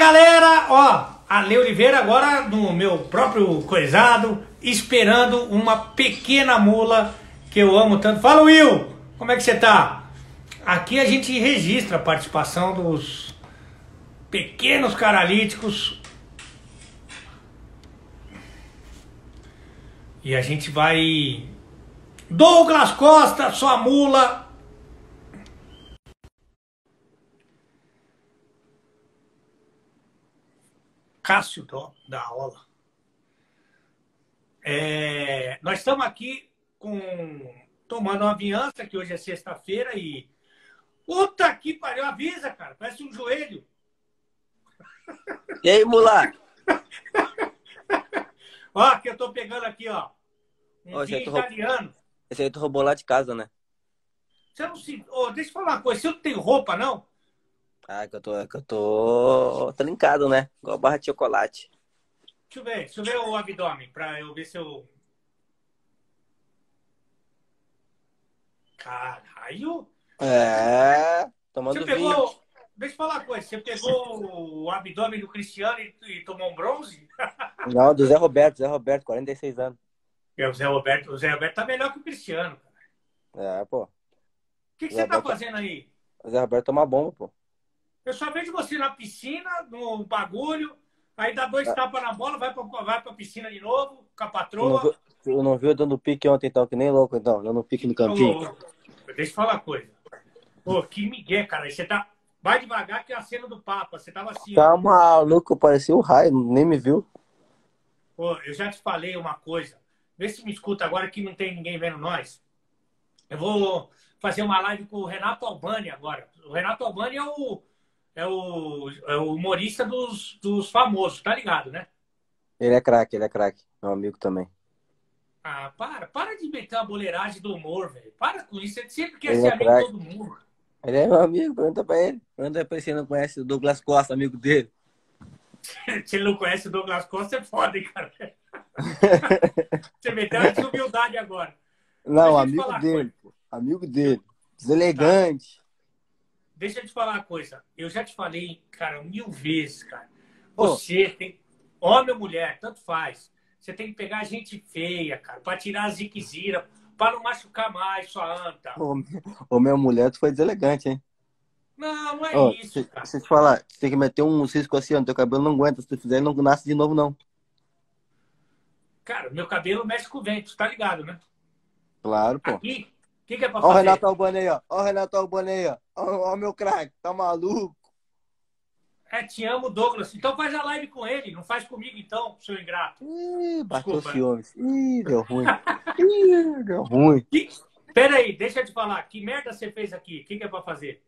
galera! Ó, a Lê Oliveira agora no meu próprio coisado, esperando uma pequena mula que eu amo tanto. Fala, Will! Como é que você tá? Aqui a gente registra a participação dos pequenos caralíticos. E a gente vai. Douglas Costa, sua mula, Cássio da aula. É, nós estamos aqui com tomando uma aviança, que hoje é sexta-feira, e. Puta que pariu, avisa, cara, parece um joelho. E aí, mula? ó, que eu tô pegando aqui, ó. Um ó, italiano. Esse aí tu roubou lá de casa, né? Você não se. Oh, deixa eu falar uma coisa, você não tem roupa, não? Ah, que eu tô, que eu tô trincado, né? Igual barra de chocolate. Deixa eu ver, deixa eu ver o abdômen, pra eu ver se eu. Caralho! É, tomando você pegou, vinho. Deixa eu falar uma coisa, você pegou o abdômen do Cristiano e, e tomou um bronze? Não, do Zé Roberto, Zé Roberto, 46 anos. É, o Zé Roberto, o Zé Roberto tá melhor que o Cristiano, cara. É, pô. O que, que você tá fazendo aí? O Zé Roberto toma bomba, pô. Eu só vejo você na piscina, no bagulho, aí dá dois ah. tapas na bola, vai pra, vai pra piscina de novo, com a patroa. Eu não vi eu dando pique ontem, então, que nem louco, então, dando pique no campinho. deixa eu falar uma coisa. Pô, que migué, cara. Você tá. Vai devagar que é a cena do Papa. Você tava assim. Tá maluco, parecia o raio, nem me viu. Pô, eu já te falei uma coisa. Vê se me escuta agora que não tem ninguém vendo nós. Eu vou fazer uma live com o Renato Albani agora. O Renato Albani é o, é o, é o humorista dos, dos famosos, tá ligado, né? Ele é craque, ele é craque. Meu amigo também. Ah, para, para de meter a boleiragem do humor, velho. Para com isso, ele sempre quer ele ser é amigo craque. de todo mundo. Ele é meu amigo, pergunta pra ele. Pergunta pra ele se ele não conhece o Douglas Costa, amigo dele. se ele não conhece o Douglas Costa, é foda, hein, cara. Você meteu a desumildade agora. Não, amigo dele, pô. Amigo dele. Deselegante. Deixa eu te falar uma coisa. Eu já te falei, cara, mil vezes, cara. Você oh. tem. Homem ou mulher, tanto faz. Você tem que pegar gente feia, cara, pra tirar a ziquezira, pra não machucar mais sua anta. Ô, ô minha mulher, tu foi deselegante, hein? Não, não é oh, isso, se, cara. Te falar, você tem que meter um cisco assim, ó, teu cabelo não aguenta. Se tu fizer, ele não nasce de novo, não. Cara, meu cabelo mexe com o vento, tá ligado, né? Claro, pô. Aqui, que, que é pra fazer? Ó o Renato Albani aí, ó. Ó o Renato Albani aí, ó. Ó, ó meu craque, tá maluco? É, te amo, Douglas. Então faz a live com ele, não faz comigo então, seu ingrato. Ih, bateu ciúmes. Ih, deu ruim. Ih, deu ruim. Que... Pera aí, deixa eu te falar. Que merda você fez aqui? O que, que é pra fazer?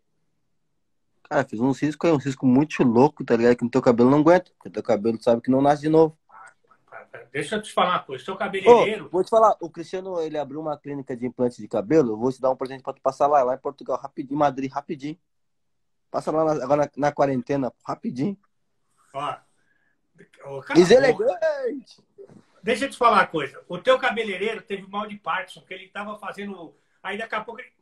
Cara, fiz um cisco aí, um cisco muito louco, tá ligado? Que no teu cabelo não aguenta. Porque teu cabelo sabe que não nasce de novo. Deixa eu te falar uma coisa. Seu cabeleireiro. Vou te falar, o Cristiano ele abriu uma clínica de implante de cabelo. Eu vou te dar um presente pra tu passar lá, lá em Portugal, rapidinho, Madrid, rapidinho. Passa lá na, agora na, na, quarentena, rapidinho. Ó. Deselegante! Deixa eu te falar uma coisa. O teu cabeleireiro teve mal de Parkinson, que ele tava fazendo. Aí daqui a pouco ele.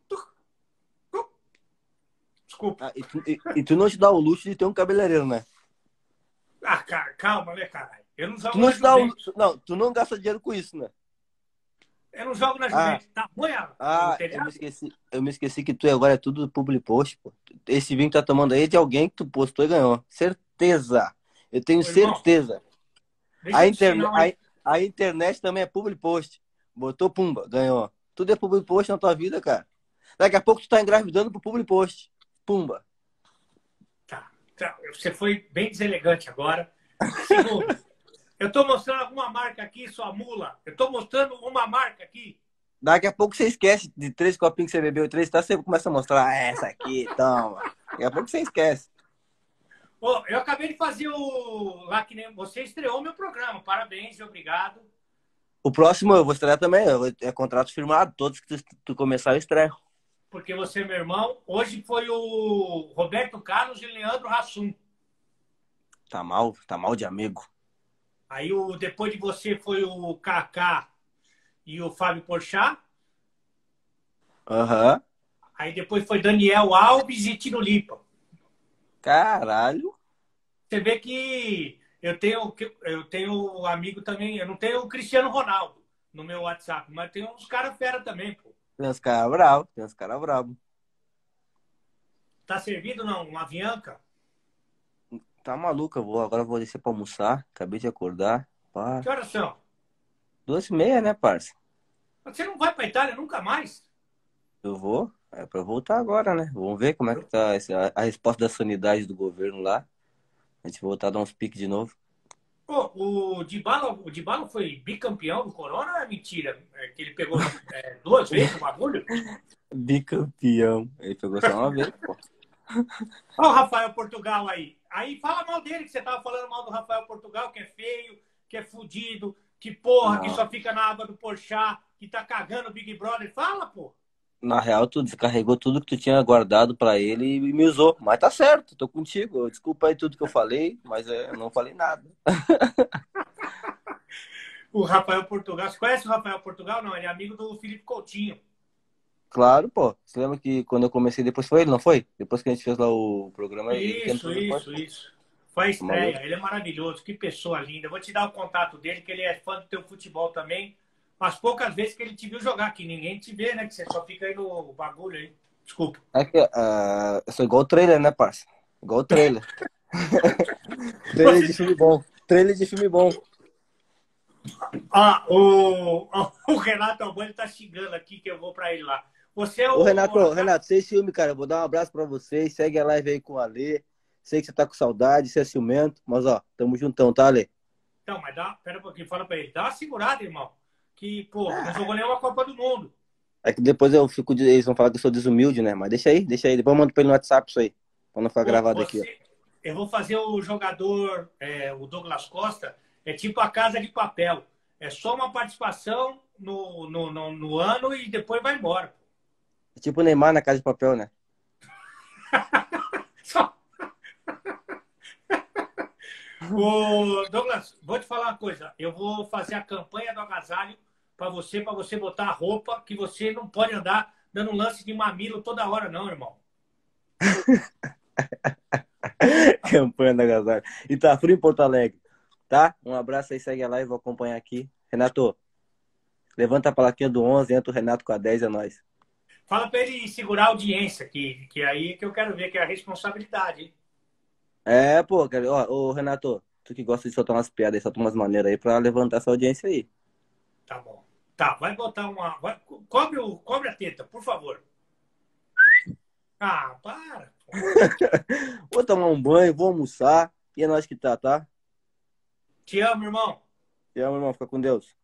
Desculpa. Ah, e, tu, e, e, tu não te dá o luxo de ter um cabeleireiro, né? Ah, calma, né, caralho? Eu não jogo tu não, dá um, não, tu não gasta dinheiro com isso, né? Eu não jogo na Juventus. Ah, tá ruim, Ah, eu me, esqueci, eu me esqueci que tu agora é tudo public post, pô. Esse vinho que tá tomando aí é de alguém que tu postou e ganhou. Certeza. Eu tenho certeza. a, interne a, a, internet também é public post. Botou pumba, ganhou. Tudo é public post na tua vida, cara. Daqui a pouco tu tá engravidando pro public post. Pumba. Tá. tá. Você foi bem deselegante agora. Segundo. Eu estou mostrando alguma marca aqui, sua mula. Eu estou mostrando uma marca aqui. Daqui a pouco você esquece de três copinhos que você bebeu, três, tá? Você começa a mostrar ah, essa aqui, toma. Daqui a pouco você esquece. Oh, eu acabei de fazer o. Lá que nem você estreou meu programa. Parabéns e obrigado. O próximo eu vou estrear também. É contrato firmado. Todos que tu, tu começar, eu estreio. Porque você é meu irmão. Hoje foi o Roberto Carlos e Leandro Rassum. Tá mal, tá mal de amigo. Aí o, depois de você foi o Kaká e o Fábio Porchat. Aham. Uhum. Aí depois foi Daniel Alves e Tino Lipa. Caralho. Você vê que eu tenho, eu tenho um amigo também, eu não tenho o Cristiano Ronaldo no meu WhatsApp, mas tem uns caras fera também, pô. Tem uns caras bravos, tem uns caras bravos. Tá servido não? Uma Avianca? Tá maluca, vou, agora vou descer pra almoçar. Acabei de acordar. Pá. Que horas são? Duas e meia, né, parça? Você não vai pra Itália nunca mais? Eu vou. É pra voltar agora, né? Vamos ver como é que tá essa, a resposta da sanidade do governo lá. A gente voltar a dar uns piques de novo. Pô, o Dybala, o Dybala foi bicampeão do Corona ou é mentira? É que ele pegou é, duas vezes o bagulho? Bicampeão. Ele pegou só uma vez, pô. Olha o Rafael Portugal aí. Aí fala mal dele, que você tava falando mal do Rafael Portugal, que é feio, que é fudido, que porra, Não. que só fica na aba do Porchat, que tá cagando o Big Brother. Fala, pô. Na real, tu descarregou tudo que tu tinha guardado para ele e me usou. Mas tá certo, tô contigo. Desculpa aí tudo que eu falei, mas é, eu não falei nada. o Rafael Portugal, você conhece o Rafael Portugal? Não, ele é amigo do Felipe Coutinho. Claro, pô. Você lembra que quando eu comecei, depois foi ele, não foi? Depois que a gente fez lá o programa. Isso, isso, isso. Foi a estreia. Ele é maravilhoso. Que pessoa linda. Vou te dar o contato dele, que ele é fã do teu futebol também. As poucas vezes que ele te viu jogar, que ninguém te vê, né? Que você só fica aí no bagulho aí. Desculpa. É que uh, eu sou igual o trailer, né, parça? Igual o trailer. trailer de filme bom. Trailer de filme bom. Ah, o, o Renato Albani tá xingando aqui que eu vou pra ele lá. Você é o. Ô, Renato, o... Renato, sem ciúme, cara. vou dar um abraço pra vocês. Segue a live aí com o Alê. Sei que você tá com saudade, você é ciumento, mas ó, tamo juntão, tá, Alê? Então, mas dá, pera um pouquinho, fala pra ele. Dá uma segurada, irmão. Que, pô, não jogou nenhuma Copa do Mundo. É que depois eu fico. Eles vão falar que eu sou desumilde, né? Mas deixa aí, deixa aí. Depois eu mando pra ele no WhatsApp isso aí. Pra não ficar pô, gravado você... aqui, ó. Eu vou fazer o jogador, é, o Douglas Costa, é tipo a casa de papel. É só uma participação no, no, no, no ano e depois vai embora. É tipo o Neymar na casa de papel, né? só... Ô, Douglas, vou te falar uma coisa. Eu vou fazer a campanha do agasalho para você, para você botar a roupa que você não pode andar dando lance de mamilo toda hora, não, irmão. campanha do agasalho. E tá frio em Porto Alegre, tá? Um abraço aí, segue a live, vou acompanhar aqui. Renato, levanta a plaquinha do 11, entra o Renato com a 10, é nóis. Fala para ele segurar a audiência, que, que aí que eu quero ver, que é a responsabilidade. Hein? É, pô, cara, ó, ô, Renato, tu que gosta de soltar umas piadas aí, soltar umas maneiras aí pra levantar essa audiência aí. Tá bom. Tá, vai botar uma. Vai, cobre, o, cobre a teta, por favor. Ah, para. vou tomar um banho, vou almoçar. E é nós que tá, tá? Te amo, irmão. Te amo, irmão. Fica com Deus.